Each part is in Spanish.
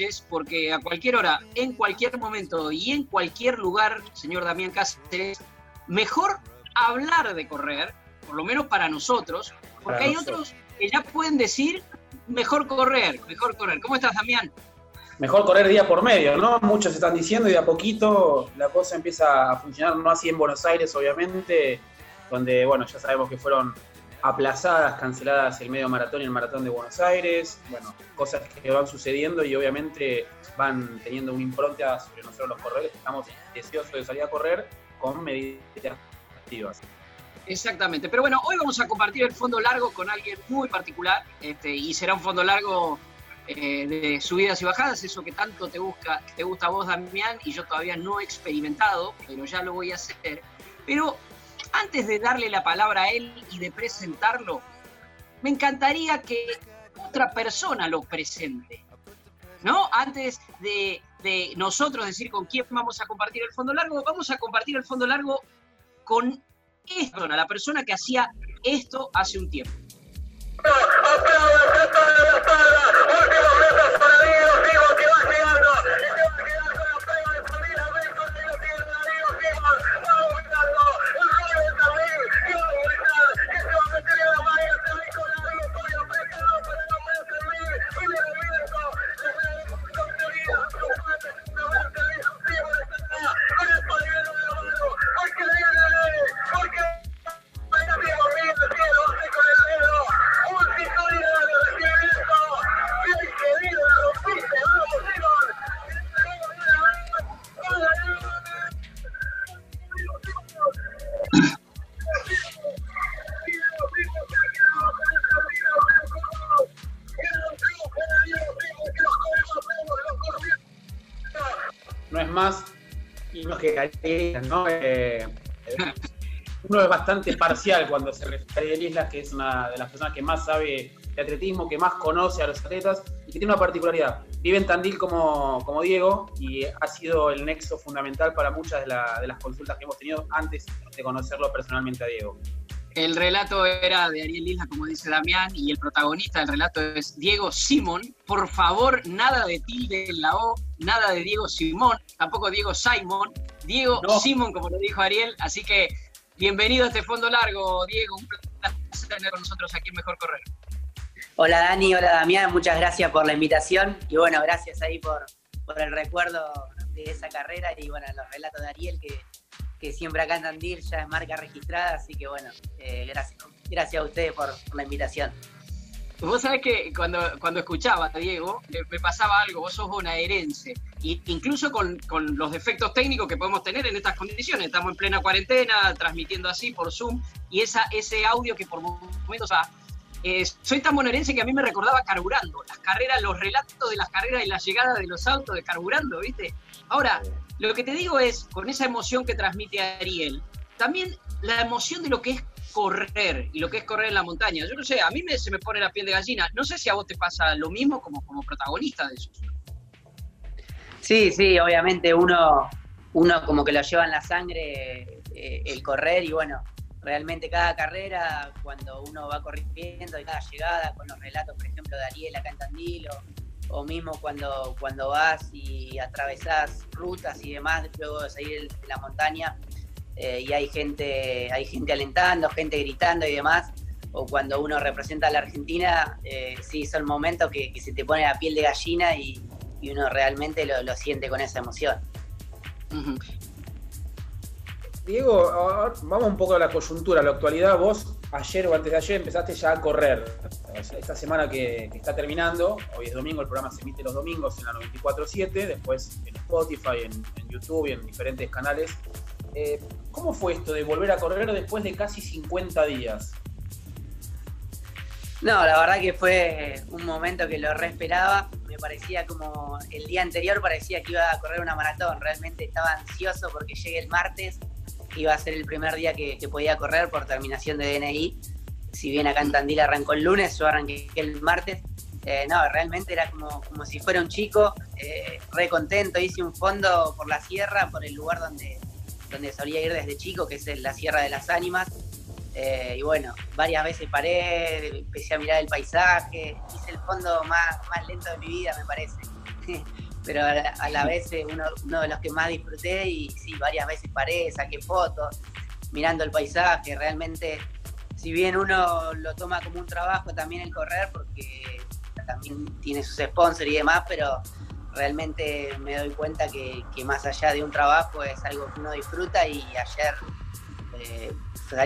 Noches, porque a cualquier hora, en cualquier momento y en cualquier lugar, señor Damián Cáceres, mejor hablar de correr, por lo menos para nosotros, porque hay otros que ya pueden decir mejor correr, mejor correr. ¿Cómo estás, Damián? Mejor correr día por medio, ¿no? Muchos están diciendo y de a poquito la cosa empieza a funcionar, no así en Buenos Aires, obviamente, donde, bueno, ya sabemos que fueron aplazadas, canceladas el medio maratón y el maratón de Buenos Aires, bueno, cosas que van sucediendo y obviamente van teniendo una impronta sobre nosotros los corredores, estamos deseosos de salir a correr con medidas activas. Exactamente, pero bueno, hoy vamos a compartir el fondo largo con alguien muy particular este, y será un fondo largo eh, de subidas y bajadas, eso que tanto te, busca, te gusta a vos, Damián, y yo todavía no he experimentado, pero ya lo voy a hacer. Pero antes de darle la palabra a él y de presentarlo, me encantaría que otra persona lo presente. ¿No? Antes de, nosotros decir con quién vamos a compartir el fondo largo, vamos a compartir el fondo largo con persona, la persona que hacía esto hace un tiempo. Eh, uno es bastante parcial cuando se refiere a Islas, que es una de las personas que más sabe de atletismo, que más conoce a los atletas y que tiene una particularidad. Vive en Tandil como, como Diego y ha sido el nexo fundamental para muchas de, las consultas que hemos tenido antes de conocerlo personalmente a Diego. El relato era de Ariel Isla, como dice Damián, y el protagonista del relato es Diego Simón. Por favor, nada de tilde en la O, nada de Diego Simón, tampoco Diego Simón, Diego Simón, como lo dijo Ariel. Así que bienvenido a este fondo largo, Diego. Un placer tener con nosotros aquí en Mejor Correr. Hola Dani, hola Damián, muchas gracias por la invitación y bueno, gracias ahí por, por el recuerdo de esa carrera y bueno, los relatos de Ariel que que siempre acá en Tandil ya es marca registrada, así que bueno, eh, gracias, gracias a ustedes por, la invitación. Vos sabés que cuando, cuando escuchaba a Diego, me pasaba algo, vos sos bonaerense, y incluso con, con, los defectos técnicos que podemos tener en estas condiciones, estamos en plena cuarentena, transmitiendo así por Zoom, y esa, ese audio que por momentos, o eh, soy tan bonaerense que a mí me recordaba carburando, las carreras, los relatos de las carreras y la llegada de los autos de carburando, ¿viste? Ahora, lo que te digo es, con esa emoción que transmite Ariel, también la emoción de lo que es correr y lo que es correr en la montaña. Yo no sé, a mí me, se me pone la piel de gallina. No sé si a vos te pasa lo mismo como, como protagonista de eso. Sí, sí, obviamente uno, uno como que lo lleva en la sangre eh, el correr y bueno, realmente cada carrera, cuando uno va corriendo y cada llegada, con los relatos, por ejemplo, de Ariel acá en o mismo cuando, cuando vas y atravesás rutas y demás, luego de salir de la montaña eh, y hay gente, hay gente alentando, gente gritando y demás, o cuando uno representa a la Argentina, eh, sí, son momentos que, se te pone la piel de gallina y, uno realmente lo, siente con esa emoción. Diego, vamos un poco a la coyuntura, a la actualidad. Vos ayer o antes de ayer empezaste ya a correr. Esta semana que, está terminando, hoy es domingo, el programa se emite los domingos en la 94.7, después en Spotify, en, YouTube y en diferentes canales. Eh, ¿Cómo fue esto de volver a correr después de casi 50 días? No, la verdad que fue un momento que lo re esperaba. Me parecía como el día anterior parecía que iba a correr una maratón. Realmente estaba ansioso porque llegue el martes iba a ser el primer día que, podía correr por terminación de DNI. Si bien acá en Tandil arrancó el lunes, yo arranqué el martes. Eh, no, realmente era como, como si fuera un chico, eh, re contento. Hice un fondo por la sierra, por el lugar donde, donde solía ir desde chico, que es la Sierra de las Ánimas. Eh, y bueno, varias veces paré, empecé a mirar el paisaje, hice el fondo más, más lento de mi vida, me parece. pero a la, vez eh, uno, uno, de los que más disfruté y sí, varias veces paré, saqué fotos, mirando el paisaje, realmente, si bien uno lo toma como un trabajo también el correr, porque también tiene sus sponsors y demás, pero realmente me doy cuenta que, más allá de un trabajo es algo que uno disfruta y ayer eh,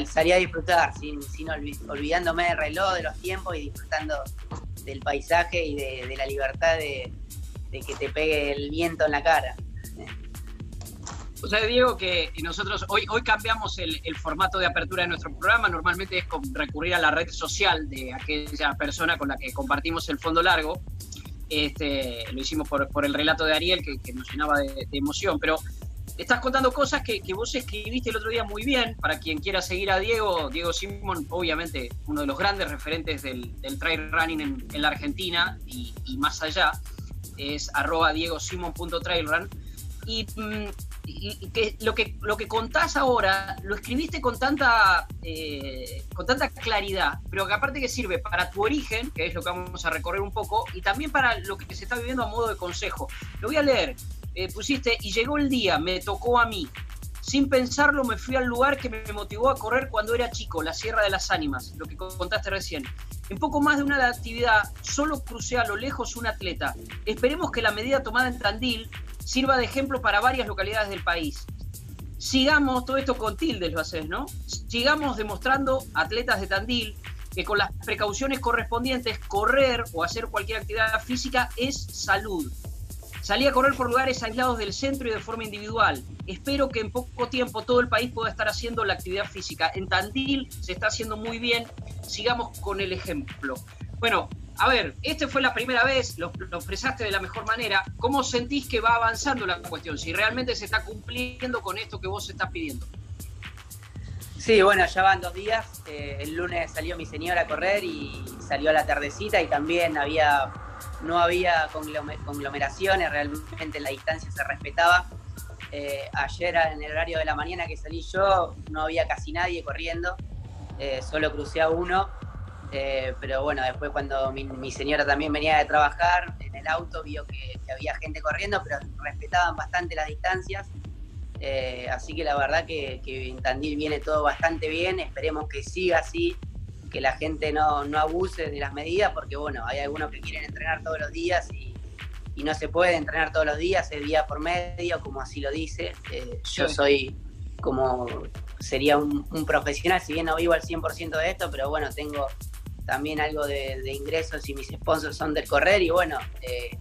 salí a disfrutar sin, sin olvidándome del reloj, de los tiempos y disfrutando del paisaje y de la libertad de, que te pegue el viento en la cara. O sea, Diego, que nosotros hoy, hoy cambiamos el, formato de apertura de nuestro programa. Normalmente es recurrir a la red social de aquella persona con la que compartimos el fondo largo. Este, lo hicimos por, el relato de Ariel, que, nos llenaba de, emoción. Pero estás contando cosas que, vos escribiste el otro día muy bien. Para quien quiera seguir a Diego, Diego Simón, obviamente uno de los grandes referentes del, trail running en, la Argentina y, más allá es arroba diegosimon.trailrun. Y, mm, y, lo que lo contás ahora lo escribiste con tanta eh, con tanta claridad, pero que aparte que sirve para tu origen, que es lo que vamos a recorrer un poco, y también para lo que se está viviendo a modo de consejo. Lo voy a leer. Eh, pusiste, y llegó el día, me tocó a mí. Sin pensarlo me fui al lugar que me motivó a correr cuando era chico, la Sierra de las Ánimas, lo que contaste recién. En poco más de una actividad, solo crucé a lo lejos un atleta. Esperemos que la medida tomada en Tandil sirva de ejemplo para varias localidades del país. Sigamos, todo esto con tildes lo haces, ¿no? Sigamos demostrando atletas de Tandil que con las precauciones correspondientes, correr o hacer cualquier actividad física es salud. Salí a correr por lugares aislados del centro y de forma individual. Espero que en poco tiempo todo el país pueda estar haciendo la actividad física. En Tandil se está haciendo muy bien. Sigamos con el ejemplo. Bueno, a ver, esta fue la primera vez, lo, expresaste de la mejor manera. ¿Cómo sentís que va avanzando la cuestión? Si realmente se está cumpliendo con esto que vos estás pidiendo. Sí, bueno, ya van dos días. Eh, el lunes salió mi señora a correr y salió a la tardecita y también había no había conglomeraciones, realmente la distancia se respetaba. Eh, ayer en el horario de la mañana que salí yo no había casi nadie corriendo, eh, solo crucé a uno, eh, pero bueno, después cuando mi, señora también venía de trabajar en el auto vio que, había gente corriendo, pero respetaban bastante las distancias. así que la verdad que, que en Tandil viene todo bastante bien, esperemos que siga así que la gente no, abuse de las medidas, porque bueno, hay algunos que quieren entrenar todos los días y, no se puede entrenar todos los días, es día por medio, como así lo dice. Eh, yo soy como, sería un, profesional, si bien no vivo al 100% de esto, pero bueno, tengo también algo de, ingresos y mis sponsors son del correr y bueno, eh,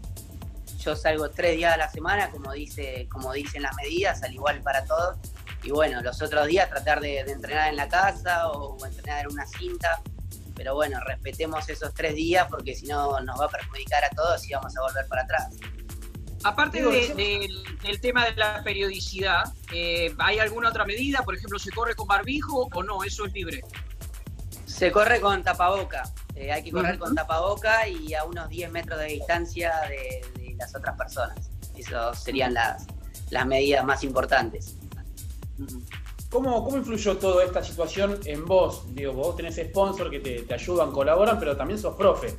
yo salgo tres días a la semana, como, dice, como dicen las medidas, al igual para todos y bueno, los otros días tratar de, entrenar en la casa o, entrenar en una cinta. Pero bueno, respetemos esos tres días porque si no nos va a perjudicar a todos y vamos a volver para atrás. Aparte del tema de la periodicidad, eh, ¿hay alguna otra medida? Por ejemplo, ¿se corre con barbijo o no? ¿Eso es libre? Se corre con tapaboca. Eh, hay que correr con tapaboca y a unos 10 metros de distancia de, las otras personas. Esas serían las, las medidas más importantes. ¿Cómo, ¿Cómo, influyó toda esta situación en vos? Digo, vos tenés sponsor que te, ayudan, colaboran, pero también sos profe.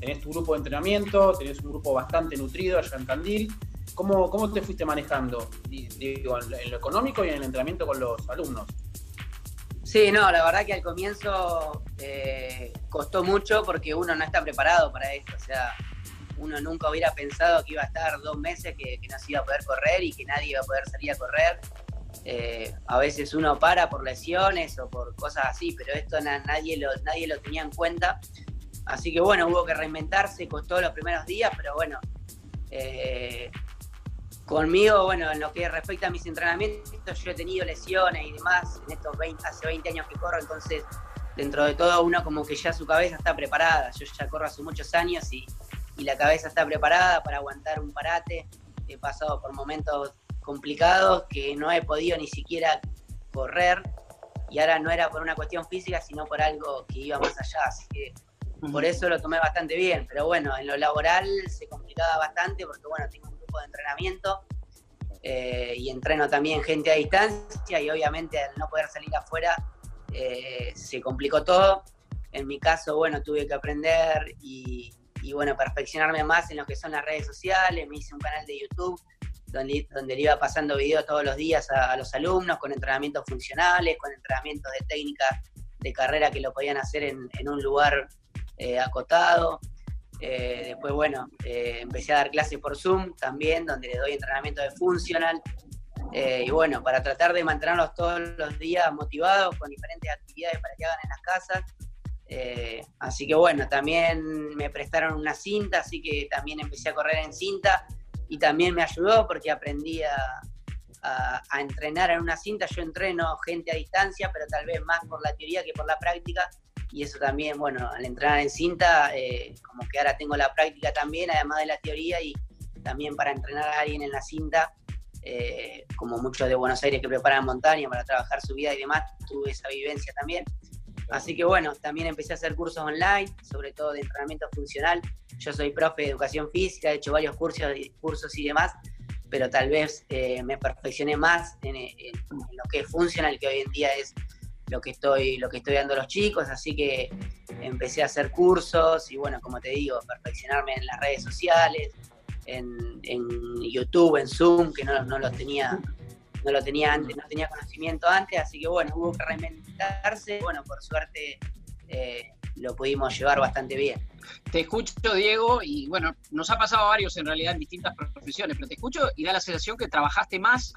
Tenés tu grupo de entrenamiento, tenés un grupo bastante nutrido allá en Tandil. ¿Cómo, cómo te fuiste manejando? Digo, en lo económico y en el entrenamiento con los alumnos. Sí, no, la verdad que al comienzo eh, costó mucho porque uno no está preparado para esto. O sea, uno nunca hubiera pensado que iba a estar dos meses que, no se iba a poder correr y que nadie iba a poder salir a correr eh, a veces uno para por lesiones o por cosas así, pero esto nadie, lo, nadie lo tenía en cuenta. Así que bueno, hubo que reinventarse, costó los primeros días, pero bueno, eh, conmigo, bueno, en lo que respecta a mis entrenamientos, yo he tenido lesiones y demás en estos 20, hace 20 años que corro, entonces dentro de todo uno como que ya su cabeza está preparada. Yo ya corro hace muchos años y, y la cabeza está preparada para aguantar un parate. He pasado por momentos complicados que no he podido ni siquiera correr y ahora no era por una cuestión física, sino por algo que iba más allá. Así que por eso lo tomé bastante bien. Pero bueno, en lo laboral se complicaba bastante porque bueno, tengo de entrenamiento eh, y entreno también gente a distancia y obviamente al no poder salir afuera eh, se complicó todo. En mi caso, bueno, tuve que aprender y, bueno, perfeccionarme más en lo que son las redes sociales. Me hice un canal de YouTube donde, le iba pasando videos todos los días a, los alumnos con entrenamientos funcionales, con entrenamientos de técnica de carrera que lo podían hacer en, un lugar eh, acotado. Eh, después, bueno, eh, empecé a dar clases por Zoom también, donde le doy entrenamiento de funcional. y bueno, para tratar de mantenerlos todos los días motivados con diferentes actividades para que hagan en las casas. así que bueno, también me prestaron una cinta, así que también empecé a correr en cinta y también me ayudó porque aprendí a, entrenar en una cinta. Yo entreno gente a distancia, pero tal vez más por la teoría que por la práctica. Y eso también, bueno, al entrenar en cinta, eh, como que ahora tengo la práctica también, además de la teoría, y también para entrenar a alguien en la cinta, eh, como muchos de Buenos Aires que preparan montaña para trabajar su vida y demás, tuve esa vivencia también. Así que bueno, también empecé a hacer cursos online, sobre todo de entrenamiento funcional. Yo soy profe de educación física, he hecho varios cursos, cursos y demás, pero tal vez eh, me perfeccioné más en, lo que es funcional, que hoy en día es lo que estoy, lo que estoy dando a los chicos, así que empecé a hacer cursos y bueno, como te digo, perfeccionarme en las redes sociales, en, YouTube, en Zoom, que no, no los tenía no lo tenía antes, no tenía conocimiento antes, así que bueno, hubo que reinventarse, bueno, por suerte eh, lo pudimos llevar bastante bien. Te escucho, Diego, y bueno, nos ha pasado varios en realidad en distintas profesiones, pero te escucho y da la sensación que trabajaste más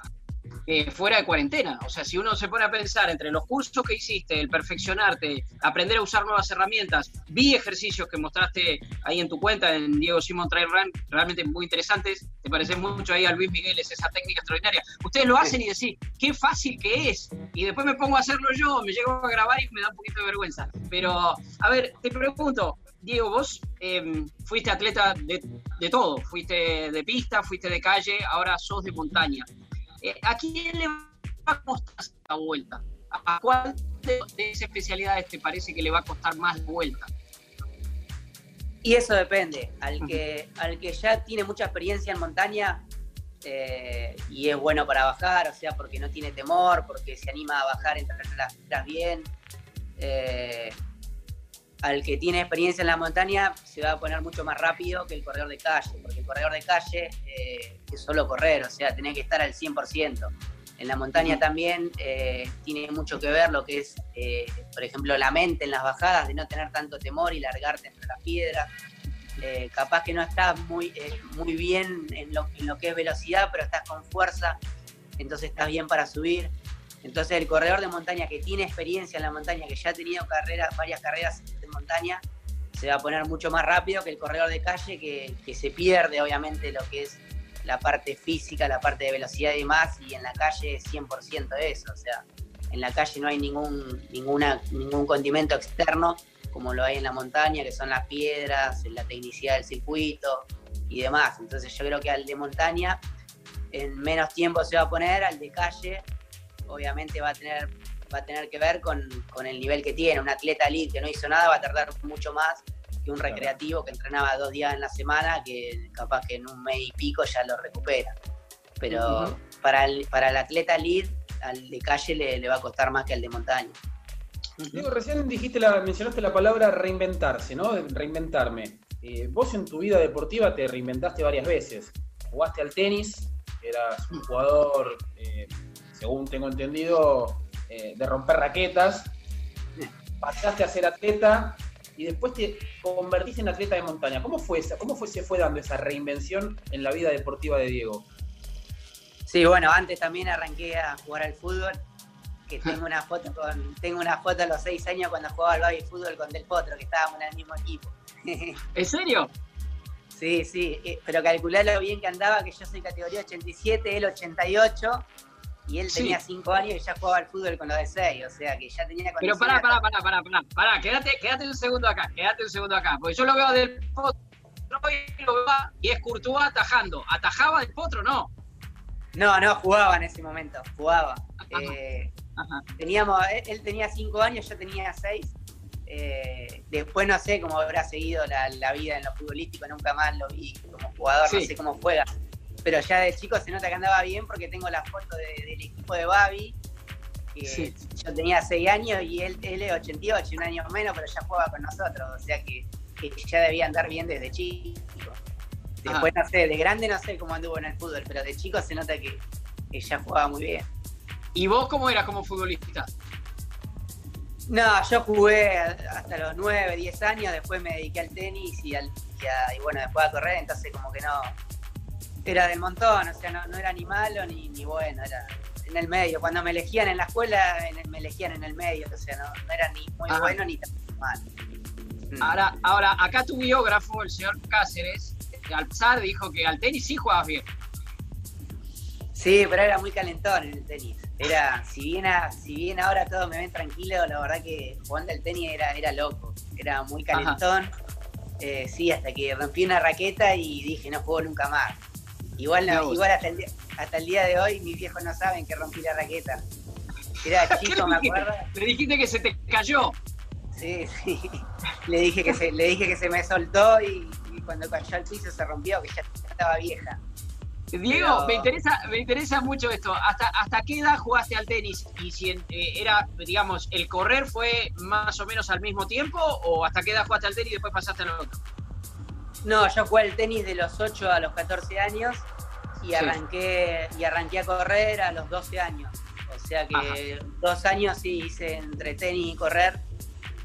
eh, fuera de cuarentena. O sea, si uno se pone a pensar entre los cursos que hiciste, el perfeccionarte, aprender a usar nuevas herramientas, vi ejercicios que mostraste ahí en tu cuenta, en Diego Simon Trail Run, realmente muy interesantes. Te parece mucho ahí a Luis Miguel, es esa técnica extraordinaria. Ustedes lo hacen y decís, qué fácil que es. Y después me pongo a hacerlo yo, me llego a grabar y me da un poquito de vergüenza. Pero, a ver, te pregunto, Diego, vos em, fuiste atleta de, de, todo, fuiste de pista, fuiste de calle, ahora sos de montaña. Eh, ¿A quién le va a costar esta vuelta? ¿A cuál de, esas especialidades te parece que le va a costar más vuelta? Y eso depende. Al que, al que ya tiene mucha experiencia en montaña eh, y es bueno para bajar, o sea, porque no tiene temor, porque se anima a bajar entre las bien. Eh, al que tiene experiencia en la montaña se va a poner mucho más rápido que el corredor de calle, porque corredor de calle eh, es solo correr, o sea, tenés que estar al 100%. En la montaña también eh, tiene mucho que ver lo que es, eh, por ejemplo, la mente en las bajadas, de no tener tanto temor y largarte entre las piedras. capaz que no estás muy, muy bien en lo, en lo que es velocidad, pero estás con fuerza, entonces estás bien para subir. Entonces el corredor de montaña que tiene experiencia en la montaña, que ya ha tenido carreras, varias carreras en montaña, se va a poner mucho más rápido que el corredor de calle, que, se pierde obviamente lo que es la parte física, la parte de velocidad y demás, y en la calle es 100% eso, o sea, en la calle no hay ningún, ninguna, ningún condimento externo como lo hay en la montaña, que son las piedras, la tecnicidad del circuito y demás. Entonces yo creo que al de montaña en menos tiempo se va a poner, al de calle obviamente va a tener, va a tener que ver con, el nivel que tiene. Un atleta elite que no hizo nada va a tardar mucho más que un recreativo que entrenaba dos días en la semana, que capaz que en un mes y pico ya lo recupera. Pero para, el, para el atleta elite, al de calle le, va a costar más que al de montaña. Diego, recién dijiste la, mencionaste la palabra reinventarse, ¿no? Reinventarme. Eh, vos en tu vida deportiva te reinventaste varias veces. Jugaste al tenis, eras un jugador eh, según tengo entendido, eh, de romper raquetas, pasaste a ser atleta y después te convertiste en atleta de montaña. ¿Cómo fue esa, cómo fue, se fue dando esa reinvención en la vida deportiva de Diego? Sí, bueno, antes también arranqué a jugar al fútbol, que tengo una foto con, tengo una foto a los seis años cuando jugaba al baby fútbol con Del Potro, que estábamos en el mismo equipo. ¿En serio? Sí, sí, eh, pero calculá lo bien que andaba, que yo soy categoría 87, él 88, y él tenía 5 años y ya jugaba al fútbol con los de 6, o sea que ya tenía Pero pará, pará, pará, pará, pará, pará, quédate, quédate un segundo acá, quédate un segundo acá, porque yo lo veo del potro y lo veo y es Courtois atajando. ¿Atajaba del potro no? No, no, jugaba en ese momento, jugaba. Eh, teníamos, él tenía 5 años, yo tenía 6. Eh, después no sé cómo habrá seguido la, vida en lo futbolístico, nunca más lo vi como jugador, no sé cómo juega pero ya de chico se nota que andaba bien porque tengo la foto del equipo de Babi, que yo tenía 6 años y él, él es 88, un año menos, pero ya jugaba con nosotros, o sea que, ya debía andar bien desde chico. Después, no sé, de grande no sé cómo anduvo en el fútbol, pero de chico se nota que, ya jugaba muy bien. ¿Y vos cómo eras como futbolista? No, yo jugué hasta los 9, 10 años, después me dediqué al tenis y, al, y bueno, después a correr, entonces como que no, era del montón, o sea, no, era ni malo ni, ni, bueno, era en el medio. Cuando me elegían en la escuela, me elegían en el medio, o sea, no, era ni muy bueno ni tan malo. Mm. Ahora, ahora, acá tu biógrafo, el señor Cáceres, Alzar, dijo que al tenis sí jugabas bien. Sí, pero era muy calentón en el tenis. Era, si bien, si bien ahora todos me ven tranquilo, la verdad que jugando al tenis era, era loco. Era muy calentón. Eh, sí, hasta que rompí una raqueta y dije, no juego nunca más. Igual, igual hasta, el día, hasta el día de hoy mis viejos no saben que rompí la raqueta. Era chico, me acuerdo. Le dijiste que se te cayó. Sí, sí. Le dije que se, le dije que se me soltó y, cuando cayó al piso se rompió, que ya estaba vieja. Diego, me interesa, me interesa mucho esto. ¿Hasta, ¿Hasta qué edad jugaste al tenis? Y si eh, era, digamos, el correr fue más o menos al mismo tiempo, o hasta qué edad jugaste al tenis y después pasaste al otro? No, yo jugué al tenis de los 8 a los 14 años y arranqué, y arranqué a correr a los 12 años. O sea que dos años sí hice entre tenis y correr,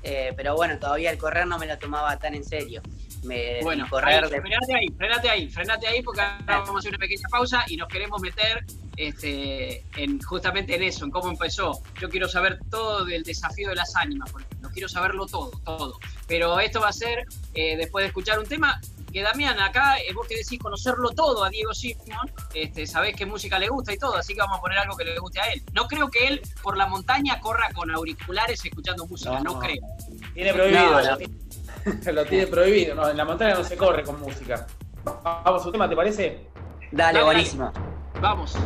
eh, pero bueno, todavía el correr no me lo tomaba tan en serio. Me, bueno, correr frenate ahí, frenate ahí, frenate ahí, porque ahora vamos a hacer una pequeña pausa y nos queremos meter este, en, justamente en eso, en cómo empezó. Yo quiero saber todo del desafío de las ánimas, por ejemplo, quiero saberlo todo, todo. Pero esto va a ser eh, después de escuchar un tema que Damián, acá eh, vos que decís conocerlo todo a Diego Simón, este, sabés qué música le gusta y todo, así que vamos a poner algo que le guste a él. No creo que él por la montaña corra con auriculares escuchando música, no, creo. Tiene prohibido, lo tiene prohibido, no, en la montaña no se corre con música. Vamos a un tema, ¿te parece? Dale, buenísimo. Vamos.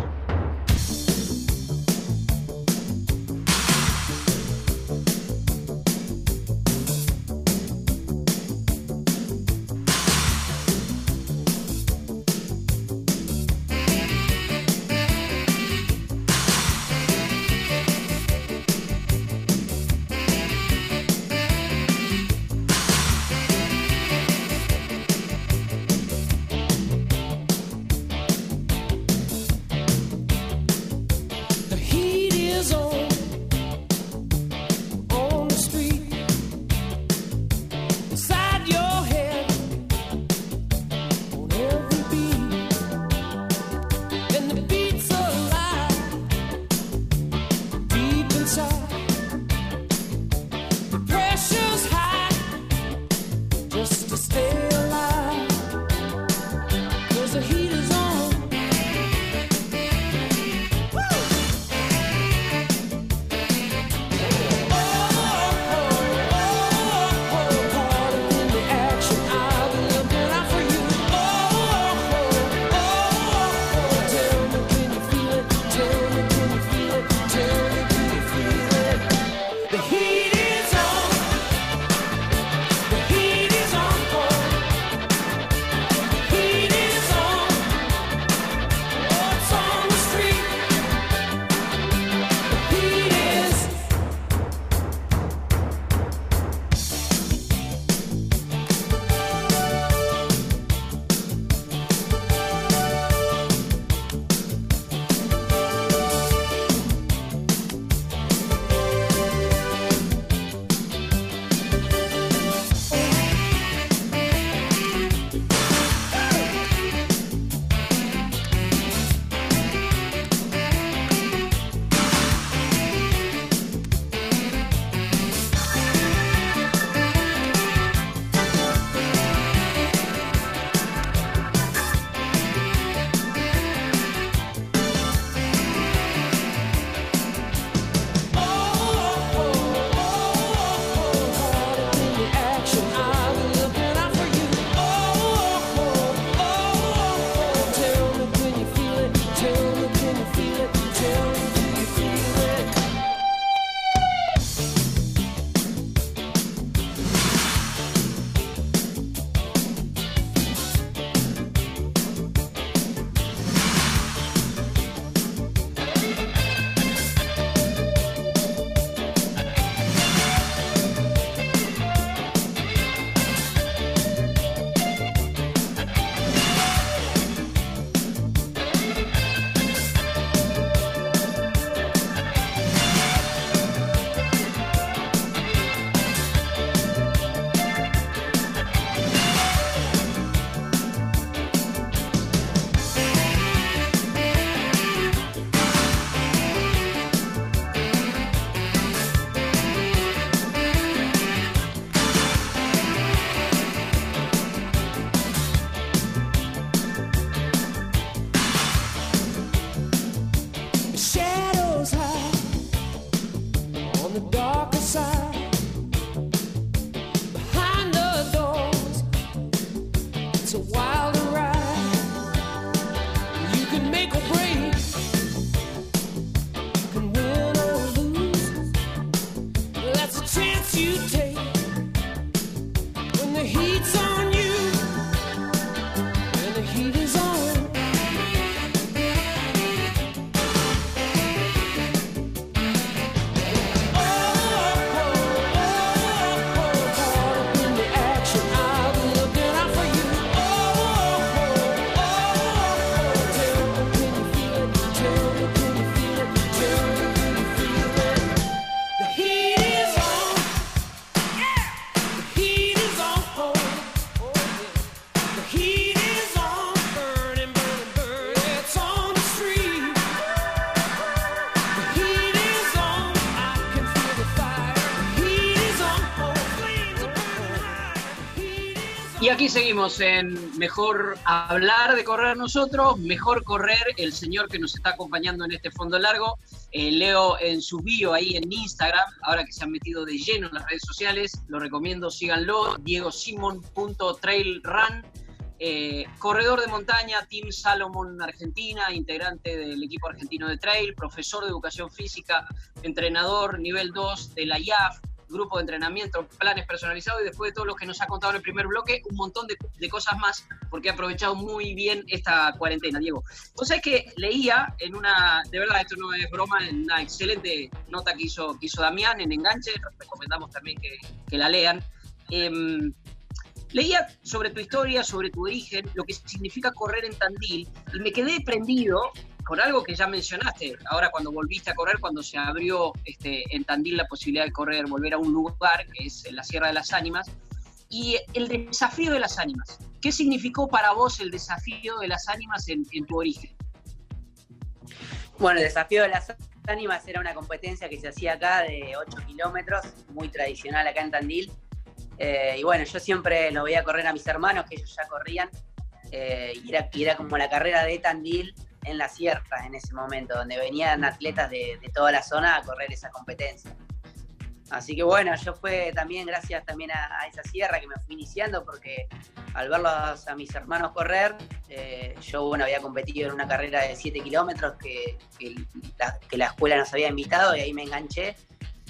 Seguimos en Mejor hablar de correr nosotros, Mejor correr el señor que nos está acompañando en este fondo largo. Eh, leo en su bio ahí en Instagram, ahora que se han metido de lleno en las redes sociales, lo recomiendo, síganlo, diegosimon.trailrun. Eh, corredor de montaña, Team Salomon Argentina, integrante del equipo argentino de trail, profesor de educación física, entrenador nivel 2 de la IAF, grupo de entrenamiento, planes personalizados y después de todo lo que nos ha contado en el primer bloque, un montón de, cosas más, porque ha aprovechado muy bien esta cuarentena, Diego. Sabés que leía en una, de verdad, esto no es broma, en una excelente nota que hizo, que hizo Damián en Enganche, recomendamos también que, que la lean. Em, leía sobre tu historia, sobre tu origen, lo que significa correr en Tandil, y me quedé prendido con algo que ya mencionaste, ahora cuando volviste a correr, cuando se abrió este, en Tandil la posibilidad de correr, volver a un lugar que es la Sierra de las Ánimas, y el desafío de las ánimas. ¿Qué significó para vos el desafío de las ánimas en, tu origen? Bueno, el desafío de las ánimas era una competencia que se hacía acá de 8 kilómetros, muy tradicional acá en Tandil. Eh, y bueno, yo siempre lo veía correr a mis hermanos, que ellos ya corrían, eh, y, era, y, era, como la carrera de Tandil en la sierra en ese momento, donde venían atletas de, toda la zona a correr esa competencia. Así que bueno, yo fue también gracias también a, esa sierra que me fui iniciando, porque al verlos a mis hermanos correr, eh, yo bueno, había competido en una carrera de 7 kilómetros que, que, la, escuela nos había invitado y ahí me enganché.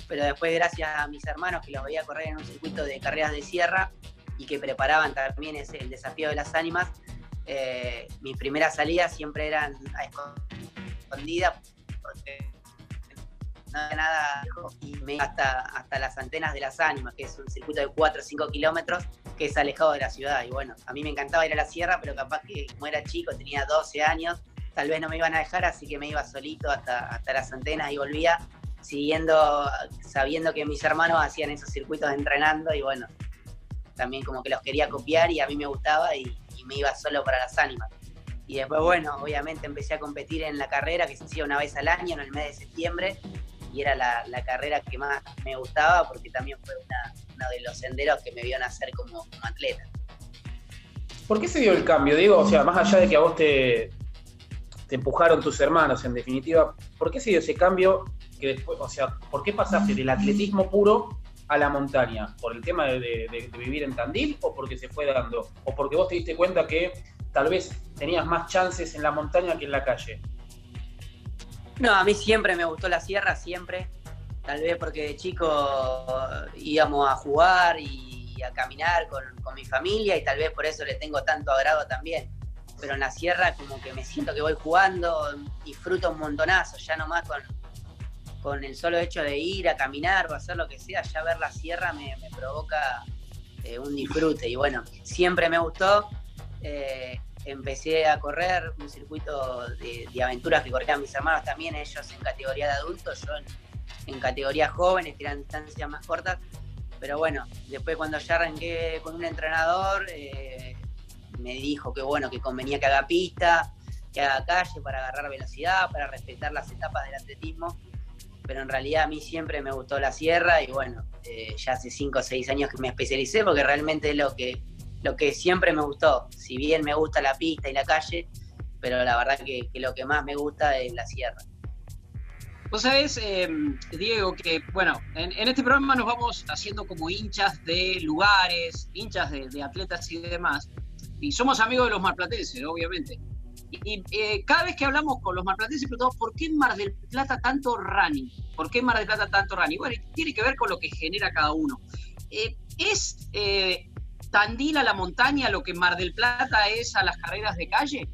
Pero después gracias a mis hermanos que los veía correr en un circuito de carreras de sierra y que preparaban también ese, el desafío de las ánimas, eh, mis primeras salidas siempre eran a escondida porque no había nada y me iba hasta, hasta las antenas de las ánimas, que es un circuito de 4 o 5 kilómetros que es alejado de la ciudad. Y bueno, a mí me encantaba ir a la sierra, pero capaz que como era chico, tenía 12 años, tal vez no me iban a dejar, así que me iba solito hasta, hasta las antenas y volvía siguiendo, sabiendo que mis hermanos hacían esos circuitos entrenando y bueno, también como que los quería copiar y a mí me gustaba y, me iba solo para las ánimas. Y después, bueno, obviamente empecé a competir en la carrera que se hacía una vez al año, en el mes de septiembre, y era la, carrera que más me gustaba porque también fue uno de los senderos que me vio nacer como, como atleta. ¿Por qué se dio el cambio, Diego? O sea, más allá de que a vos te, te empujaron tus hermanos, en definitiva, ¿por qué se dio ese cambio que después, o sea, ¿por qué pasaste del atletismo puro a la montaña? ¿Por el tema de, vivir en Tandil o porque se fue dando? ¿O porque vos te diste cuenta que tal vez tenías más chances en la montaña que en la calle? No, a mí siempre me gustó la sierra, siempre. Tal vez porque de chico íbamos a jugar y a caminar con, con mi familia y tal vez por eso le tengo tanto agrado también. Pero en la sierra como que me siento que voy jugando, disfruto un montonazo, ya nomás con, con el solo hecho de ir a caminar o hacer lo que sea, ya ver la sierra me, provoca eh, un disfrute. Y bueno, siempre me gustó. Eh, empecé a correr un circuito de, aventuras que corrían mis hermanos también, ellos en categoría de adultos, yo en, categoría jóvenes, que eran distancias más cortas. Pero bueno, después cuando ya arranqué con un entrenador, eh, me dijo que bueno, que convenía que haga pista, que haga calle para agarrar velocidad, para respetar las etapas del atletismo pero en realidad a mí siempre me gustó la sierra y bueno, eh, ya hace 5 o 6 años que me especialicé porque realmente es lo que, lo que siempre me gustó. Si bien me gusta la pista y la calle, pero la verdad que, lo que más me gusta es la sierra. Vos sabés, em, Diego, que bueno, en, este programa nos vamos haciendo como hinchas de lugares, hinchas de, atletas y demás, y somos amigos de los marplatenses, obviamente. Y, eh, cada vez que hablamos con los marplatenses preguntamos por qué en Mar del Plata tanto running, por qué en Mar del Plata tanto running. Bueno, tiene que ver con lo que genera cada uno. Eh, ¿Es eh, Tandil a la montaña lo que Mar del Plata es a las carreras de calle?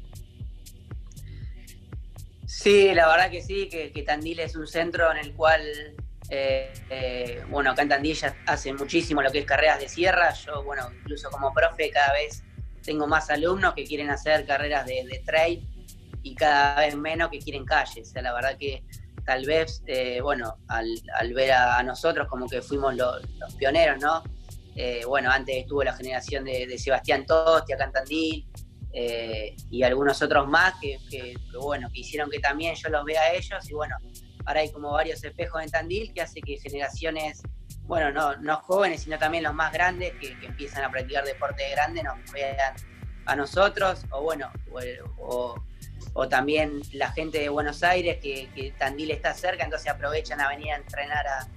Sí, la verdad que sí, que, Tandil es un centro en el cual, eh, eh, bueno, acá en Tandil ya hace muchísimo lo que es carreras de sierra. Yo, bueno, incluso como profe cada vez tengo más alumnos que quieren hacer carreras de, trail y cada vez menos que quieren calles. O sea, la verdad que tal vez, eh, bueno, al, ver a, nosotros como que fuimos los pioneros, ¿no? bueno, antes estuvo la generación de, de Sebastián Tosti acá en Tandil, eh, y algunos otros más que, bueno, que hicieron que también yo los vea a ellos y bueno, ahora hay como varios espejos en Tandil que hace que generaciones, bueno, no, no jóvenes, sino también los más grandes que, empiezan a practicar deporte de grande nos vean a nosotros o bueno, o, también la gente de Buenos Aires que, Tandil está cerca, entonces aprovechan a venir a entrenar a,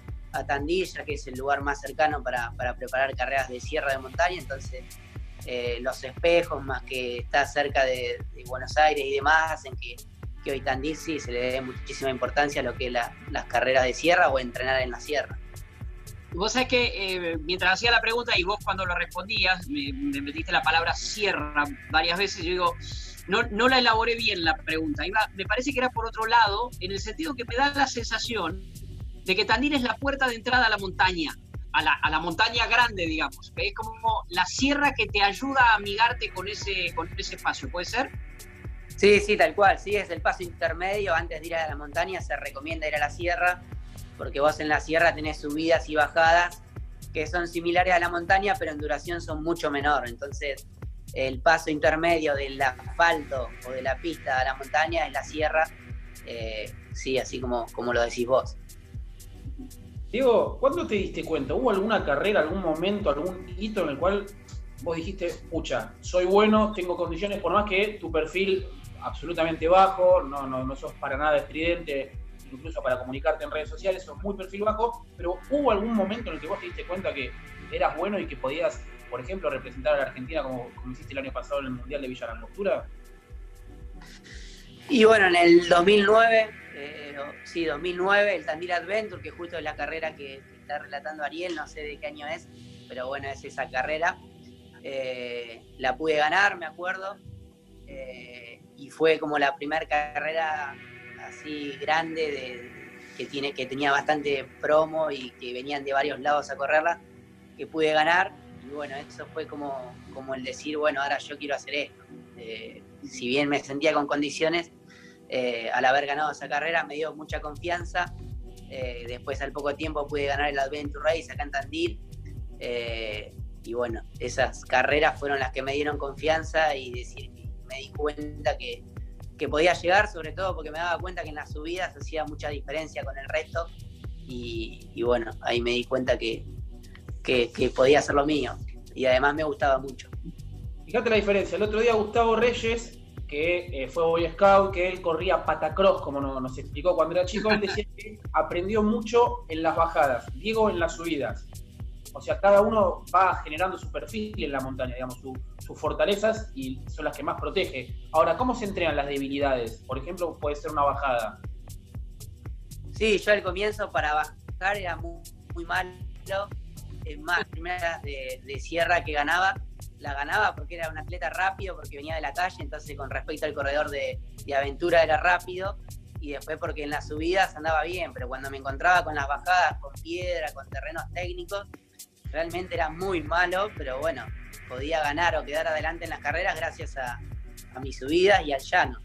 Tandil, ya que es el lugar más cercano para, para preparar carreras de sierra de montaña, entonces eh, los espejos, más que está cerca de, Buenos Aires y demás, hacen que, hoy Tandil sí se le dé muchísima importancia a lo que es las carreras de sierra o entrenar en la sierra. Vos sabés que eh, mientras hacía la pregunta y vos cuando lo respondías, me, metiste la palabra sierra varias veces, yo digo, no, no la elaboré bien la pregunta. Iba, me parece que era por otro lado, en el sentido que me da la sensación de que Tandil es la puerta de entrada a la montaña a la, montaña grande, digamos, que es como la sierra que te ayuda a amigarte con ese, con ese espacio, ¿puede ser? Sí, sí, tal cual, sí, es el paso intermedio, antes de ir a la montaña se recomienda ir a la sierra, porque vos en la sierra tenés subidas y bajadas que son similares a la montaña, pero en duración son mucho menor, entonces el paso intermedio del asfalto o de la pista a la montaña es la sierra, eh, sí, así como, como lo decís vos. Diego, ¿cuándo te diste cuenta? ¿Hubo alguna carrera, algún momento, algún hito en el cual vos dijiste, pucha, soy bueno, tengo condiciones, por más que tu perfil absolutamente bajo, no, no, no sos para nada estridente, incluso para comunicarte en redes sociales, sos muy perfil bajo, pero ¿hubo algún momento en el que vos te diste cuenta que eras bueno y que podías, por ejemplo, representar a la Argentina como, hiciste el año pasado en el Mundial de Villa Y bueno, en el 2009 sí, 2009, el Tandil Adventure, que justo es la carrera que, está relatando Ariel, no sé de qué año es, pero bueno, es esa carrera. Eh, la pude ganar, me acuerdo, eh, y fue como la primera carrera así grande que, tiene, que tenía bastante promo y que venían de varios lados a correrla, que pude ganar. Y bueno, eso fue como, como el decir, bueno, ahora yo quiero hacer esto. Eh, si bien me sentía con condiciones, eh, al haber ganado esa carrera me dio mucha confianza. Eh, después al poco tiempo pude ganar el Adventure Race acá en Tandil. Y bueno, esas carreras fueron las que me dieron confianza y decir, me di cuenta que, podía llegar, sobre todo porque me daba cuenta que en las subidas hacía mucha diferencia con el resto. Y, bueno, ahí me di cuenta que, que, que podía hacer lo mío. Y además me gustaba mucho. Fíjate la diferencia. El otro día Gustavo Reyes que eh, fue Boy Scout, que él corría patacross, como nos, explicó cuando era chico, él decía que aprendió mucho en las bajadas, Diego en las subidas. O sea, cada uno va generando su perfil en la montaña, digamos, sus fortalezas y son las que más protege. Ahora, ¿cómo se entrenan las debilidades? Por ejemplo, puede ser una bajada. Sí, yo al comienzo para bajar era muy, malo. Es más, primeras de sierra que ganaba, la ganaba porque era un atleta rápido, porque venía de la calle, entonces con respecto al corredor de, aventura era rápido, y después porque en las subidas andaba bien, pero cuando me encontraba con las bajadas, con piedra, con terrenos técnicos, realmente era muy malo, pero bueno, podía ganar o quedar adelante en las carreras gracias a, mis subidas y al llano.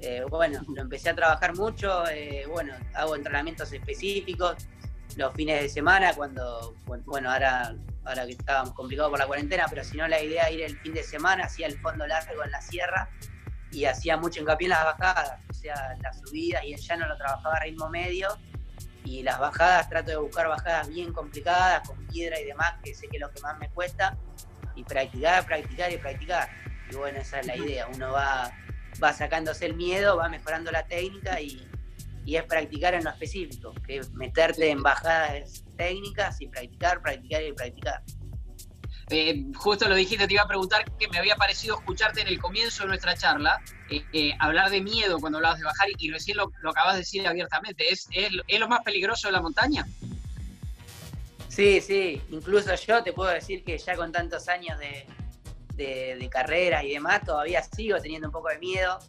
Eh, bueno, lo empecé a trabajar mucho, eh, bueno, hago entrenamientos específicos los fines de semana cuando, bueno, ahora ahora que estábamos complicados por la cuarentena, pero si no la idea era ir el fin de semana, hacía el fondo largo en la sierra y hacía mucho hincapié en las bajadas, o sea, las subidas y el llano lo trabajaba a ritmo medio y las bajadas trato de buscar bajadas bien complicadas, con piedra y demás, que sé que es lo que más me cuesta, y practicar, practicar y practicar. Y bueno, esa es la idea, uno va, va sacándose el miedo, va mejorando la técnica y, y es practicar en lo específico, que es meterte en bajadas técnicas y practicar, practicar y practicar. Eh, justo lo dijiste, te iba a preguntar que me había parecido escucharte en el comienzo de nuestra charla, eh, eh, hablar de miedo cuando hablabas de bajar y recién lo, acabas de decir abiertamente. ¿Es, ¿Es, lo más peligroso de la montaña? Sí, sí, incluso yo te puedo decir que ya con tantos años de, de, carrera y demás, todavía sigo teniendo un poco de miedo.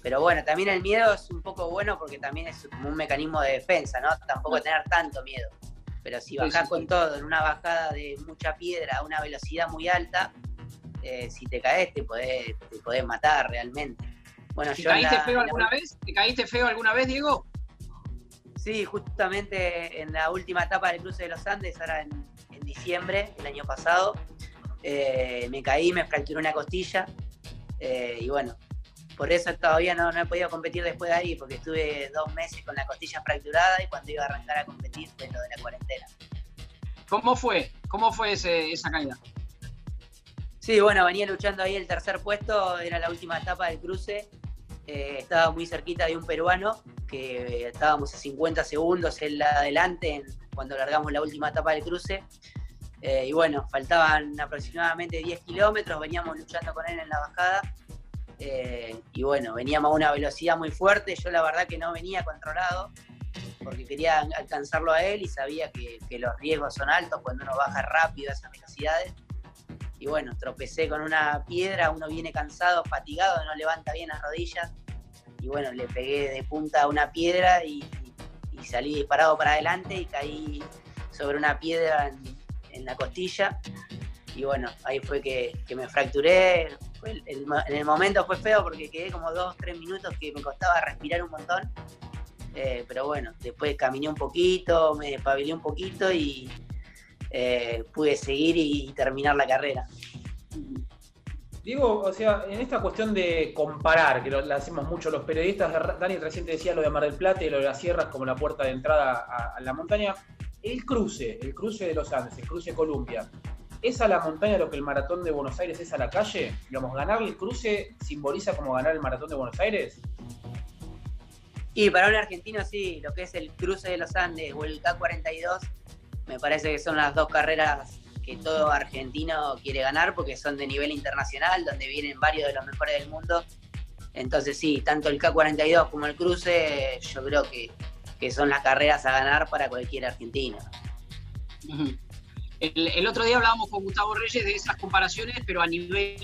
pero bueno, también el miedo es un poco bueno porque también es como un mecanismo de defensa, ¿no? Tampoco tener tanto miedo. Pero si bajás con todo en una bajada de mucha piedra a una velocidad muy alta, eh, si te caes te podés, te podés matar realmente. Bueno, ¿Te caíste feo alguna vez? ¿Te caíste feo alguna vez, Diego? Sí, justamente en la última etapa del cruce de los Andes, ahora en, diciembre, el año pasado, eh, me caí, me fracturé una costilla eh, y bueno, por eso todavía no, he podido competir después de ahí, porque estuve dos meses con la costilla fracturada y cuando iba a arrancar a competir fue lo de la cuarentena. ¿Cómo fue? ¿Cómo fue esa caída? Sí, bueno, venía luchando ahí el tercer puesto, era la última etapa del cruce. Eh, estaba muy cerquita de un peruano, que estábamos a 50 segundos él adelante cuando largamos la última etapa del cruce. Eh, y bueno, faltaban aproximadamente 10 kilómetros, veníamos luchando con él en la bajada eh, y bueno, veníamos a una velocidad muy fuerte. Yo la verdad que no venía controlado porque quería alcanzarlo a él y sabía que, los riesgos son altos cuando uno baja rápido a esas velocidades. Y bueno, tropecé con una piedra, uno viene cansado, fatigado, no levanta bien las rodillas. Y bueno, le pegué de punta a una piedra y, salí disparado para adelante y caí sobre una piedra en, la costilla. Y bueno, ahí fue que, que me fracturé, en el momento fue feo porque quedé como dos, tres minutos que me costaba respirar un montón. Eh, pero bueno, después caminé un poquito, me despabilé un poquito y eh, pude seguir y, terminar la carrera. Digo, o sea, en esta cuestión de comparar, que lo, hacemos mucho los periodistas, Dani recién decía lo de Mar del Plata y lo de las sierras como la puerta de entrada a, a la montaña, el cruce, el cruce de los Andes, el cruce Columbia, ¿Es a la montaña lo que el maratón de Buenos Aires es a la calle? Digamos, ganar el cruce simboliza como ganar el maratón de Buenos Aires. Y para un argentino sí, lo que es el cruce de los Andes o el K42, me parece que son las dos carreras que todo argentino quiere ganar porque son de nivel internacional, donde vienen varios de los mejores del mundo. Entonces sí, tanto el K42 como el cruce, yo creo que, son las carreras a ganar para cualquier argentino. El, otro día hablábamos con Gustavo Reyes de esas comparaciones, pero a nivel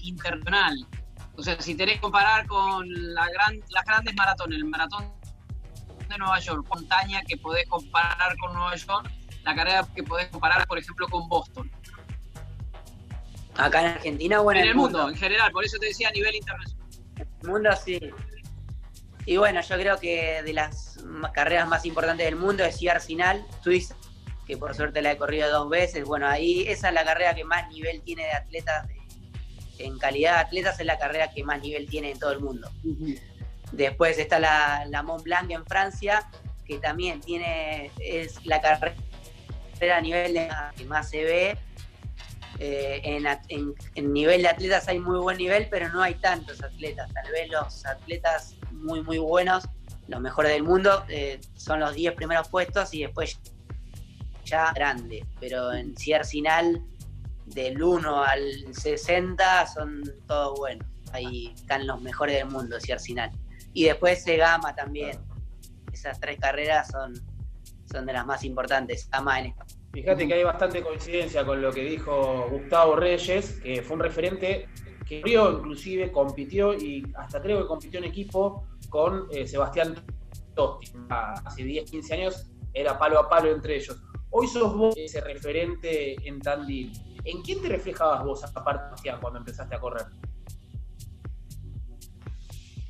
internacional. O sea, si tenés que comparar con la gran, las grandes maratones, el maratón de Nueva York, montaña que podés comparar con Nueva York, la carrera que podés comparar, por ejemplo, con Boston. Acá en Argentina o en, el, mundo, en general, por eso te decía a nivel internacional. En el mundo sí. Y bueno, yo creo que de las carreras más importantes del mundo es Arsenal, Suiza, que por suerte la he corrido dos veces. Bueno, ahí esa es la carrera que más nivel tiene de atletas, en calidad de atletas es la carrera que más nivel tiene en todo el mundo. Después está la, Mont Blanc en Francia, que también tiene, es la carrera a nivel de, que más se ve. Eh, en, nivel de atletas hay muy buen nivel, pero no hay tantos atletas. Tal vez los atletas muy, muy buenos, los mejores del mundo, eh, son los 10 primeros puestos y después grande, pero en Ciercinal del 1 al 60 son todos buenos. Ahí están los mejores del mundo, Ciercinal. Y después Segama también. Esas tres carreras son, son de las más importantes. Gama en Fíjate que hay bastante coincidencia con lo que dijo Gustavo Reyes, que fue un referente que corrió, inclusive compitió y hasta creo que compitió en equipo con eh, Sebastián Tosti. Hace 10, 15 años era palo a palo entre ellos. Hoy sos vos ese referente en Tandil. ¿En quién te reflejabas vos, aparte cuando empezaste a correr?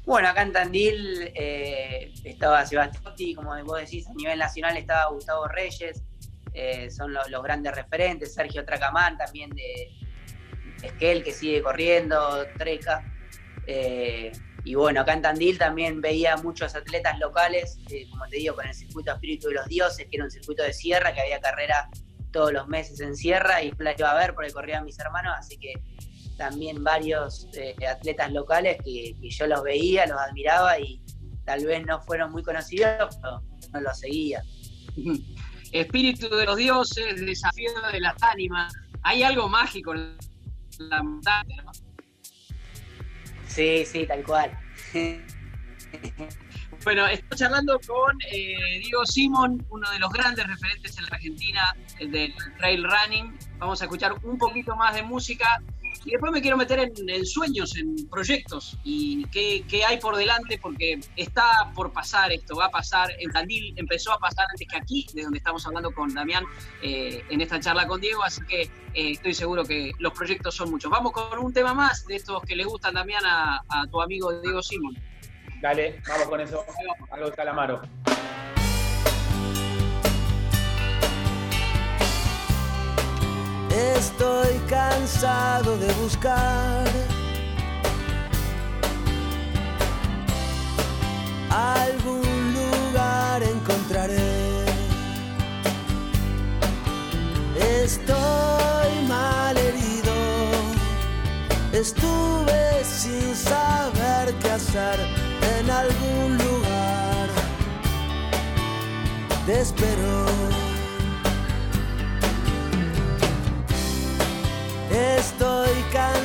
Bueno, acá en Tandil eh, estaba Sebastián, como vos decís, a nivel nacional estaba Gustavo Reyes, eh, son los grandes referentes, Sergio Tracamán también de Esquel, que sigue corriendo, Treca. Eh, y bueno, acá en Tandil también veía muchos atletas locales, eh, como te digo, con el circuito Espíritu de los Dioses, que era un circuito de sierra, que había carrera todos los meses en sierra y la iba a ver porque corrían mis hermanos, así que también varios eh, atletas locales que, yo los veía, los admiraba y tal vez no fueron muy conocidos, pero no lo seguía. Espíritu de los dioses, desafío de las ánimas. Hay algo mágico en la montaña, ¿no? Sí, sí, tal cual. Bueno, estoy charlando con eh, Diego Simón, uno de los grandes referentes en la Argentina del trail running. Vamos a escuchar un poquito más de música y después me quiero meter en, sueños, en proyectos y qué, hay por delante, porque está por pasar esto, va a pasar. En Tandil empezó a pasar antes que aquí, de donde estamos hablando con Damián eh, en esta charla con Diego, así que estoy seguro que los proyectos son muchos. Vamos con un tema más de estos que le gustan, Damián, a tu amigo Diego Simón. Dale, vamos con eso. Algo de calamaro. Estoy cansado de buscar algún lugar encontraré. Estoy mal herido, estuve sin saber qué hacer en algún lugar te espero.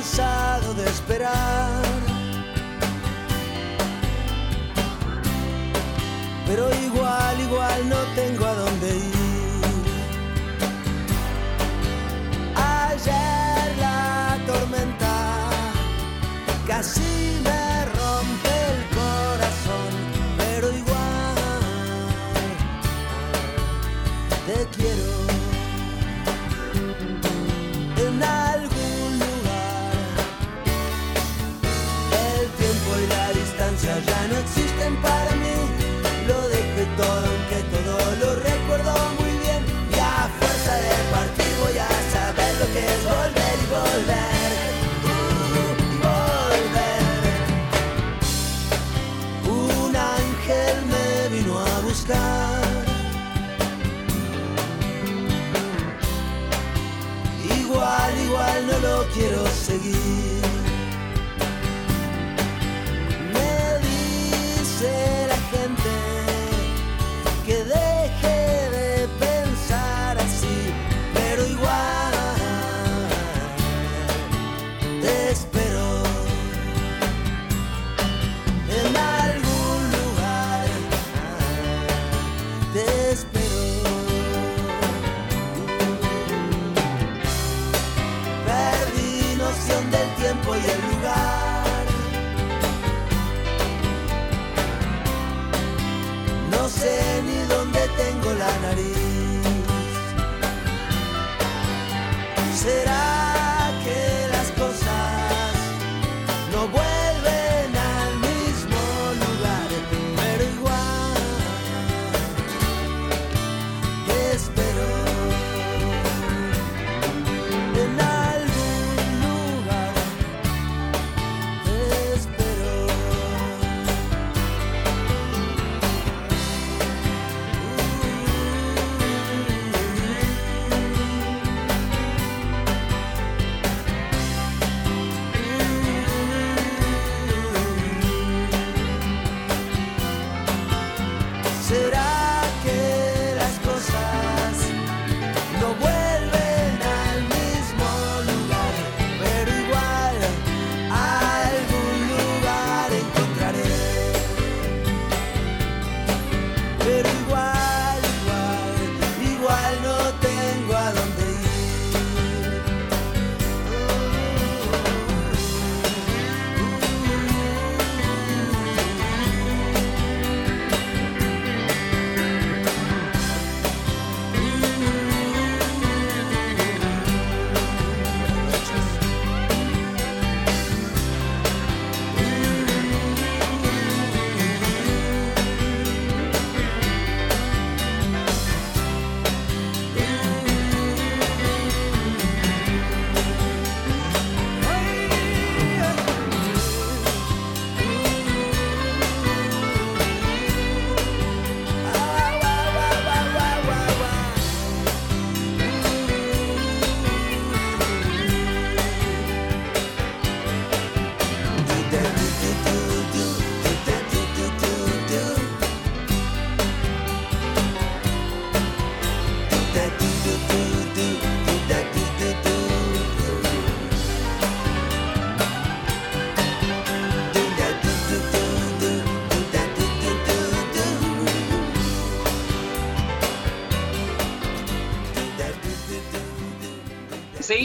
Cansado de esperar. Pero igual, igual no tengo a dónde ir. Ayer la tormenta casi me para mí. Lo dejé todo, aunque todo lo recuerdo muy bien. Y a fuerza de partir voy a saber lo que es volver y volver. Igual, igual no lo quiero seguir.